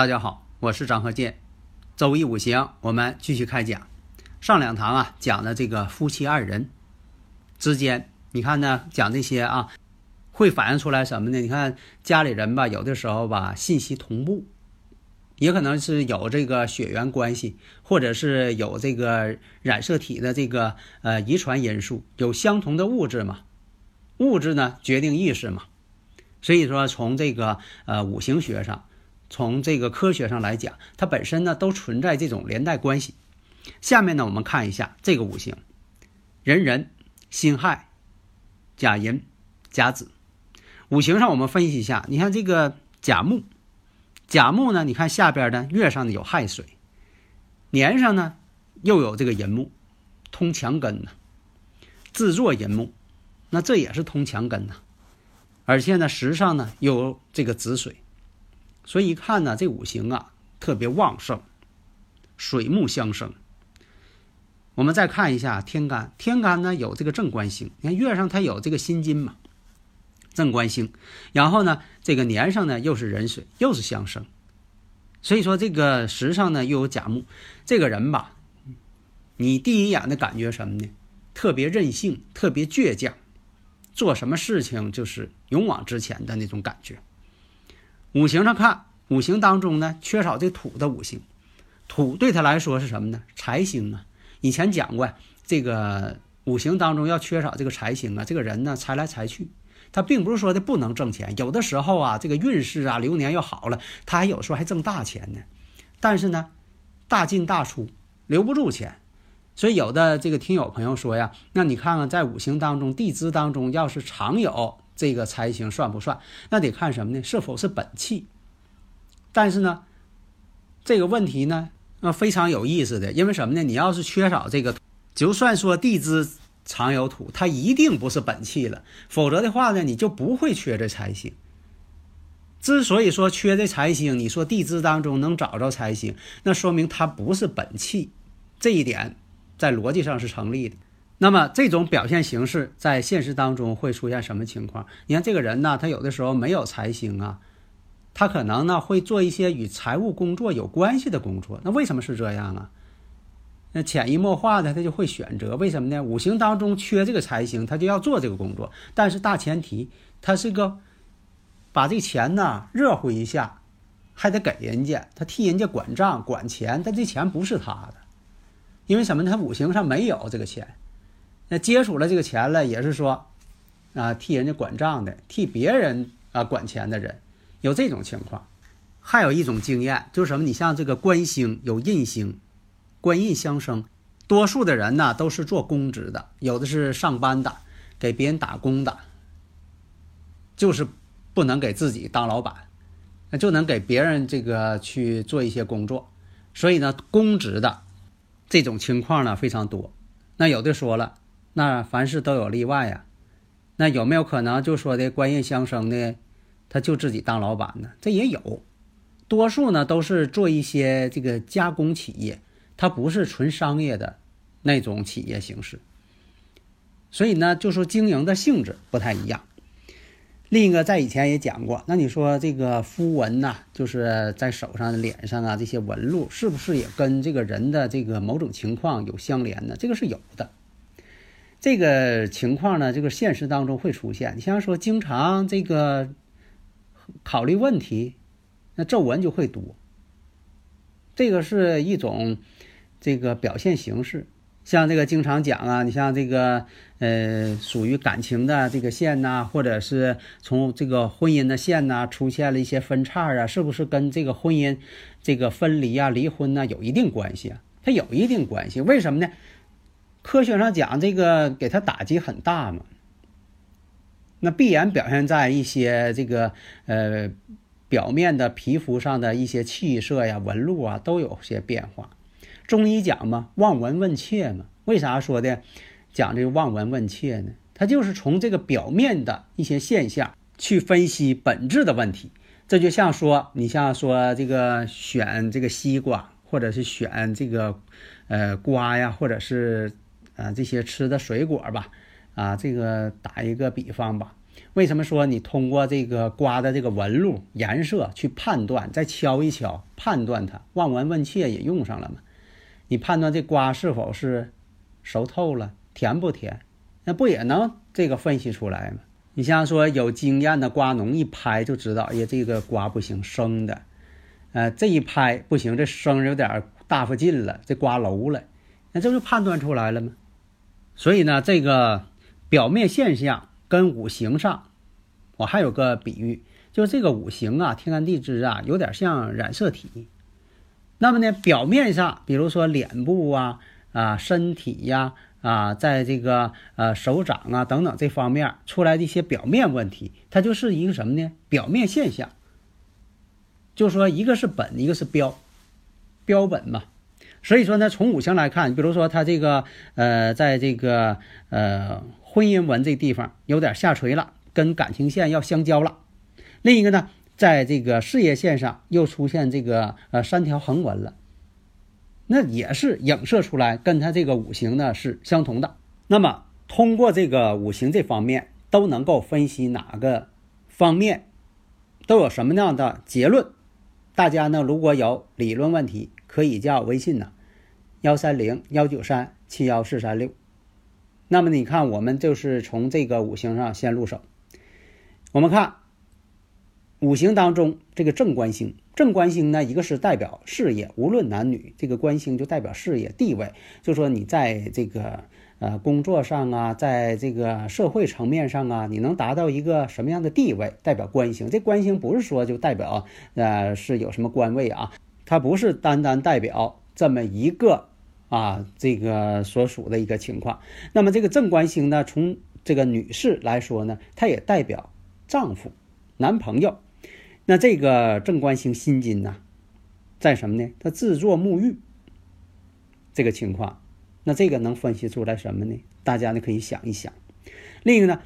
大家好，我是张鹤剑。周易五行，我们继续开讲。上两堂啊，讲的这个夫妻二人之间，你看呢，讲这些啊，会反映出来什么呢？你看家里人吧，有的时候吧，信息同步，也可能是有这个血缘关系，或者是有这个染色体的这个呃遗传因素，有相同的物质嘛？物质呢，决定意识嘛。所以说，从这个呃五行学上。从这个科学上来讲，它本身呢都存在这种连带关系。下面呢，我们看一下这个五行：人人、辛亥、甲寅、甲子。五行上我们分析一下，你看这个甲木，甲木呢，你看下边呢月上呢有亥水，年上呢又有这个寅木，通强根呢，自作寅木，那这也是通强根呢，而且呢时上呢有这个子水。所以一看呢，这五行啊特别旺盛，水木相生。我们再看一下天干，天干呢有这个正官星，你看月上它有这个辛金嘛，正官星。然后呢，这个年上呢又是壬水，又是相生。所以说这个时上呢又有甲木，这个人吧，你第一眼的感觉什么呢？特别任性，特别倔强，做什么事情就是勇往直前的那种感觉。五行上看，五行当中呢缺少这土的五行，土对他来说是什么呢？财星啊。以前讲过，这个五行当中要缺少这个财星啊，这个人呢财来财去，他并不是说的不能挣钱，有的时候啊，这个运势啊流年又好了，他还有时候还挣大钱呢。但是呢，大进大出留不住钱，所以有的这个听友朋友说呀，那你看看在五行当中地支当中要是常有。这个财星算不算？那得看什么呢？是否是本气？但是呢，这个问题呢，呃，非常有意思的，因为什么呢？你要是缺少这个，就算说地支藏有土，它一定不是本气了。否则的话呢，你就不会缺这财星。之所以说缺这财星，你说地支当中能找着财星，那说明它不是本气，这一点在逻辑上是成立的。那么这种表现形式在现实当中会出现什么情况？你看这个人呢，他有的时候没有财星啊，他可能呢会做一些与财务工作有关系的工作。那为什么是这样啊？那潜移默化的他就会选择，为什么呢？五行当中缺这个财星，他就要做这个工作。但是大前提，他是个把这钱呢热乎一下，还得给人家，他替人家管账管钱，但这钱不是他的，因为什么呢？他五行上没有这个钱。那接触了这个钱了，也是说，啊，替人家管账的，替别人啊管钱的人，有这种情况。还有一种经验就是什么？你像这个官星有印星，官印相生，多数的人呢都是做公职的，有的是上班的，给别人打工的，就是不能给自己当老板，那就能给别人这个去做一些工作。所以呢，公职的这种情况呢非常多。那有的说了。那凡事都有例外呀，那有没有可能就说的官印相生呢？他就自己当老板呢？这也有，多数呢都是做一些这个加工企业，它不是纯商业的那种企业形式。所以呢，就说经营的性质不太一样。另一个在以前也讲过，那你说这个符文呐，就是在手上、脸上啊这些纹路，是不是也跟这个人的这个某种情况有相连呢？这个是有的。这个情况呢，这个现实当中会出现。你像说，经常这个考虑问题，那皱纹就会多。这个是一种这个表现形式。像这个经常讲啊，你像这个呃，属于感情的这个线呐，或者是从这个婚姻的线呐，出现了一些分叉啊，是不是跟这个婚姻这个分离啊、离婚呐有一定关系啊？它有一定关系。为什么呢？科学上讲，这个给他打击很大嘛，那必然表现在一些这个呃表面的皮肤上的一些气色呀、纹路啊都有些变化。中医讲嘛，望闻问切嘛，为啥说的讲这个望闻问切呢？它就是从这个表面的一些现象去分析本质的问题。这就像说，你像说这个选这个西瓜，或者是选这个呃瓜呀，或者是。啊，这些吃的水果吧，啊，这个打一个比方吧，为什么说你通过这个瓜的这个纹路、颜色去判断，再敲一敲判断它，望闻问切也用上了嘛？你判断这瓜是否是熟透了、甜不甜，那不也能这个分析出来吗？你像说有经验的瓜农一拍就知道，哎呀，这个瓜不行，生的，呃，这一拍不行，这生有点大发劲了，这瓜楼了，那这不就判断出来了吗？所以呢，这个表面现象跟五行上，我还有个比喻，就是这个五行啊，天干地支啊，有点像染色体。那么呢，表面上，比如说脸部啊、啊身体呀、啊，在这个呃手掌啊等等这方面出来的一些表面问题，它就是一个什么呢？表面现象。就说一个是本，一个是标，标本嘛。所以说呢，从五行来看，比如说他这个呃，在这个呃婚姻纹这地方有点下垂了，跟感情线要相交了。另一个呢，在这个事业线上又出现这个呃三条横纹了，那也是影射出来跟他这个五行呢是相同的。那么通过这个五行这方面都能够分析哪个方面都有什么样的结论？大家呢如果有理论问题。可以加我微信呢，幺三零幺九三七幺四三六。那么你看，我们就是从这个五行上先入手。我们看五行当中这个正官星，正官星呢，一个是代表事业，无论男女，这个官星就代表事业地位。就说你在这个呃工作上啊，在这个社会层面上啊，你能达到一个什么样的地位，代表官星。这官星不是说就代表呃是有什么官位啊。它不是单单代表这么一个啊，这个所属的一个情况。那么这个正官星呢，从这个女士来说呢，它也代表丈夫、男朋友。那这个正官星辛金呢，在什么呢？它自作沐浴这个情况。那这个能分析出来什么呢？大家呢可以想一想。另一个呢，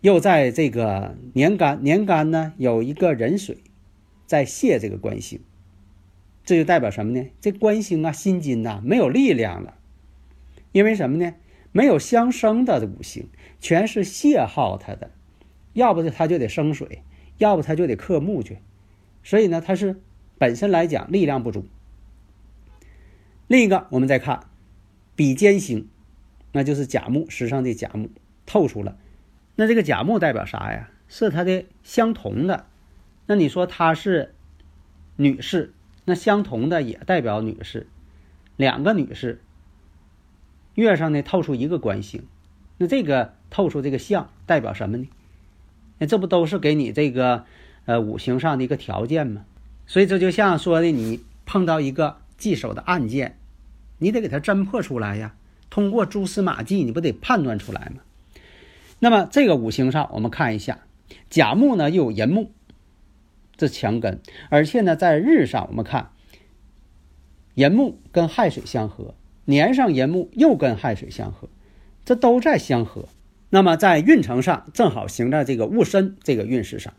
又在这个年干，年干呢有一个壬水在泄这个官星。这就代表什么呢？这官星啊，辛金呐，没有力量了，因为什么呢？没有相生的五行，全是泄耗它的，要不它就得生水，要不它就得克木去，所以呢，它是本身来讲力量不足。另一个，我们再看比肩星，那就是甲木，时上的甲木透出了，那这个甲木代表啥呀？是它的相同的，那你说她是女士？那相同的也代表女士，两个女士月上呢透出一个官星，那这个透出这个相代表什么呢？那这不都是给你这个呃五行上的一个条件吗？所以这就像说的，你碰到一个棘手的案件，你得给它侦破出来呀，通过蛛丝马迹，你不得判断出来吗？那么这个五行上，我们看一下，甲木呢又有寅木。这强根，而且呢，在日上我们看，寅木跟亥水相合，年上寅木又跟亥水相合，这都在相合。那么在运程上正好行在这个戊申这个运势上，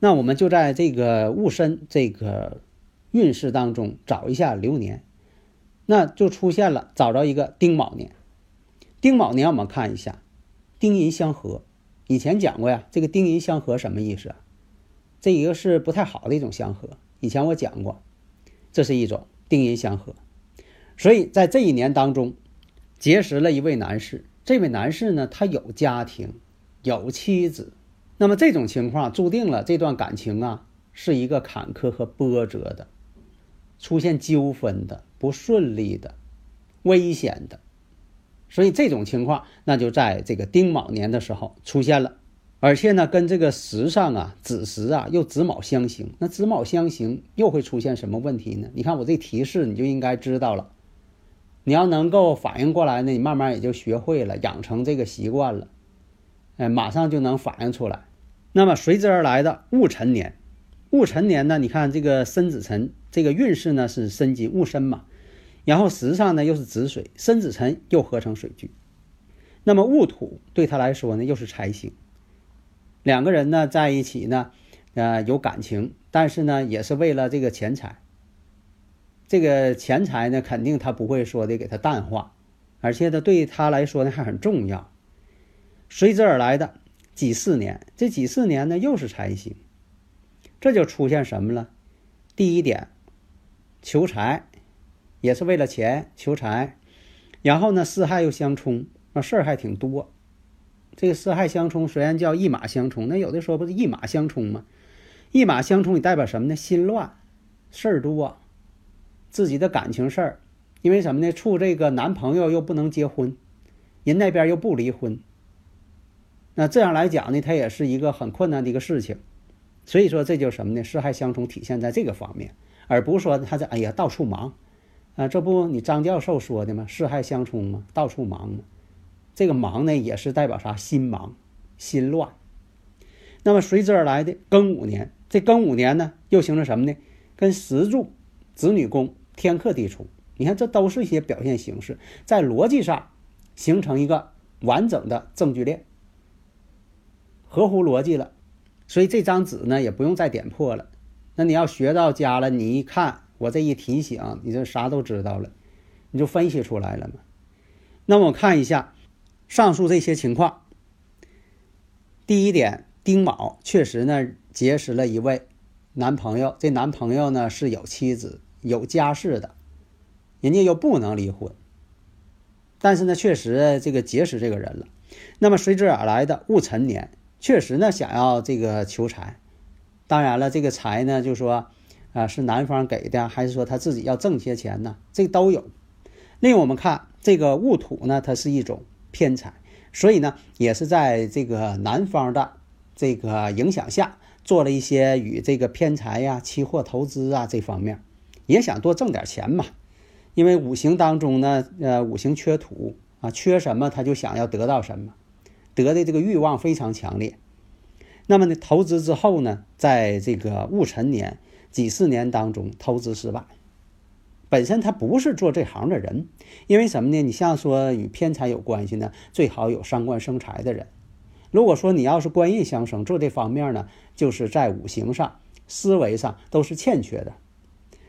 那我们就在这个戊申这个运势当中找一下流年，那就出现了找着一个丁卯年。丁卯年我们看一下，丁寅相合，以前讲过呀，这个丁寅相合什么意思啊？这一个是不太好的一种相合，以前我讲过，这是一种丁寅相合，所以在这一年当中，结识了一位男士。这位男士呢，他有家庭，有妻子，那么这种情况注定了这段感情啊，是一个坎坷和波折的，出现纠纷的、不顺利的、危险的，所以这种情况那就在这个丁卯年的时候出现了。而且呢，跟这个时上啊，子时啊，又子卯相刑，那子卯相刑又会出现什么问题呢？你看我这提示，你就应该知道了。你要能够反应过来呢，你慢慢也就学会了，养成这个习惯了，哎，马上就能反应出来。那么随之而来的戊辰年，戊辰年呢，你看这个申子辰，这个运势呢是申金戊申嘛，然后时上呢又是子水，申子辰又合成水局。那么戊土对他来说呢又是财星，两个人呢在一起呢，呃有感情，但是呢也是为了这个钱财。这个钱财呢，肯定他不会说的给他淡化，而且呢，对他来说呢还很重要。随之而来的几四年，这几四年呢又是财星，这就出现什么了？第一点，求财，也是为了钱求财，然后呢四害又相冲，那事儿还挺多。这个四害相冲虽然叫一马相冲，那有的时候不是一马相冲吗？一马相冲，你代表什么呢？心乱，事儿多。自己的感情事儿，因为什么呢？处这个男朋友又不能结婚，人那边又不离婚，那这样来讲呢，他也是一个很困难的一个事情。所以说，这就是什么呢？四害相冲体现在这个方面，而不是说他在哎呀到处忙啊，这不你张教授说的吗？四害相冲吗，到处忙嘛。这个忙呢，也是代表啥？心忙，心乱。那么随之而来的庚午年，这庚午年呢，又形成什么呢？跟石柱、子女宫。天克地冲，你看这都是一些表现形式，在逻辑上形成一个完整的证据链，合乎逻辑了。所以这张纸呢也不用再点破了。那你要学到家了，你一看我这一提醒，你这啥都知道了，你就分析出来了嘛。那么我看一下上述这些情况。第一点，丁卯确实呢结识了一位男朋友，这男朋友呢是有妻子。有家室的，人家又不能离婚，但是呢，确实这个结识这个人了。那么随之而来的戊辰年，确实呢想要这个求财，当然了，这个财呢就说啊是男方给的，还是说他自己要挣些钱呢？这都有。另我们看这个戊土呢，它是一种偏财，所以呢也是在这个男方的这个影响下，做了一些与这个偏财呀、期货投资啊这方面。也想多挣点钱嘛，因为五行当中呢，呃，五行缺土啊，缺什么他就想要得到什么，得的这个欲望非常强烈。那么呢，投资之后呢，在这个戊辰年、己巳年当中投资失败，本身他不是做这行的人，因为什么呢？你像说与偏财有关系呢，最好有伤官生财的人。如果说你要是官印相生，做这方面呢，就是在五行上、思维上都是欠缺的。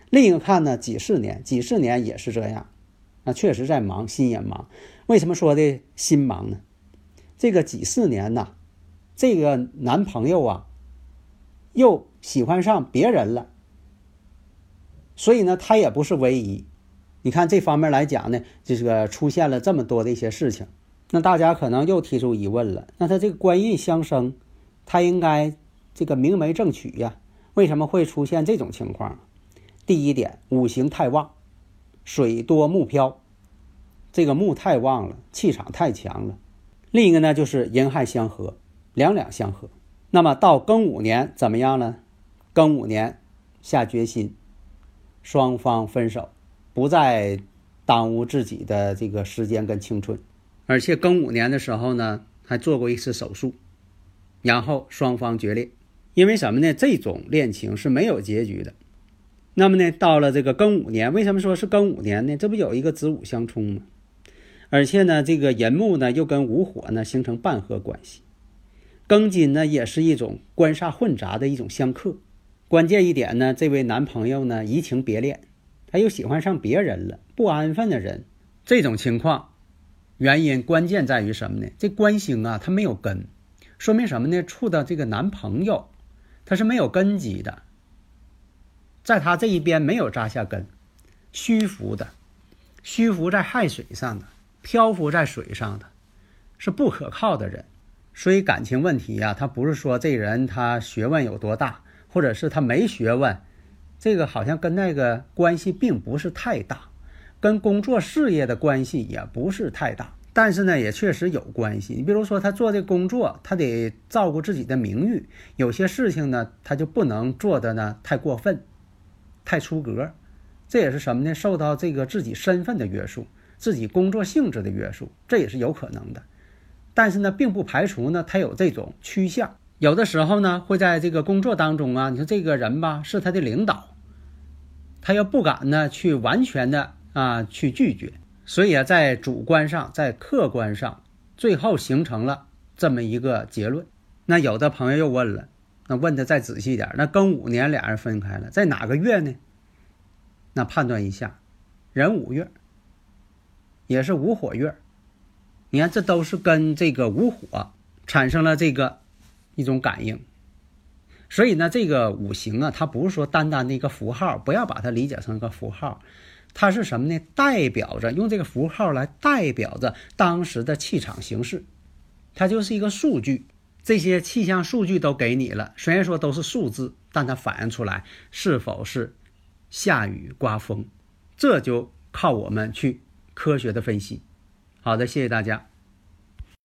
另一个看呢，几十年，几十年也是这样，那，确实在忙，心也忙。为什么说的心忙呢？这个几四年呐，这个男朋友啊，又喜欢上别人了，所以呢，他也不是唯一。你看这方面来讲呢，这个出现了这么多的一些事情，那大家可能又提出疑问了：那他这个官印相生，他应该这个明媒正娶呀？为什么会出现这种情况？第一点，五行太旺，水多木飘，这个木太旺了，气场太强了。另一个呢，就是寅亥相合，两两相合。那么到庚午年怎么样呢？庚午年下决心，双方分手，不再耽误自己的这个时间跟青春。而且庚午年的时候呢，还做过一次手术，然后双方决裂。因为什么呢？这种恋情是没有结局的。那么呢，到了这个庚午年，为什么说是庚午年呢？这不有一个子午相冲吗？而且呢，这个寅木呢又跟午火呢形成半合关系，庚金呢也是一种官煞混杂的一种相克。关键一点呢，这位男朋友呢移情别恋，他又喜欢上别人了，不安分的人。这种情况，原因关键在于什么呢？这官星啊，他没有根，说明什么呢？处的这个男朋友，他是没有根基的。在他这一边没有扎下根，虚浮的，虚浮在亥水上的，漂浮在水上的，是不可靠的人。所以感情问题呀，他不是说这人他学问有多大，或者是他没学问，这个好像跟那个关系并不是太大，跟工作事业的关系也不是太大。但是呢，也确实有关系。你比如说，他做这工作，他得照顾自己的名誉，有些事情呢，他就不能做的呢太过分。太出格，这也是什么呢？受到这个自己身份的约束，自己工作性质的约束，这也是有可能的。但是呢，并不排除呢，他有这种趋向。有的时候呢，会在这个工作当中啊，你说这个人吧，是他的领导，他又不敢呢去完全的啊去拒绝，所以啊，在主观上，在客观上，最后形成了这么一个结论。那有的朋友又问了，那问的再仔细点，那庚午年俩人分开了，在哪个月呢？那判断一下，壬午月，也是午火月。你看，这都是跟这个午火产生了这个一种感应，所以呢，这个五行啊，它不是说单单的一个符号，不要把它理解成一个符号，它是什么呢？代表着用这个符号来代表着当时的气场形势，它就是一个数据。这些气象数据都给你了，虽然说都是数字，但它反映出来是否是下雨刮风，这就靠我们去科学的分析。好的，谢谢大家。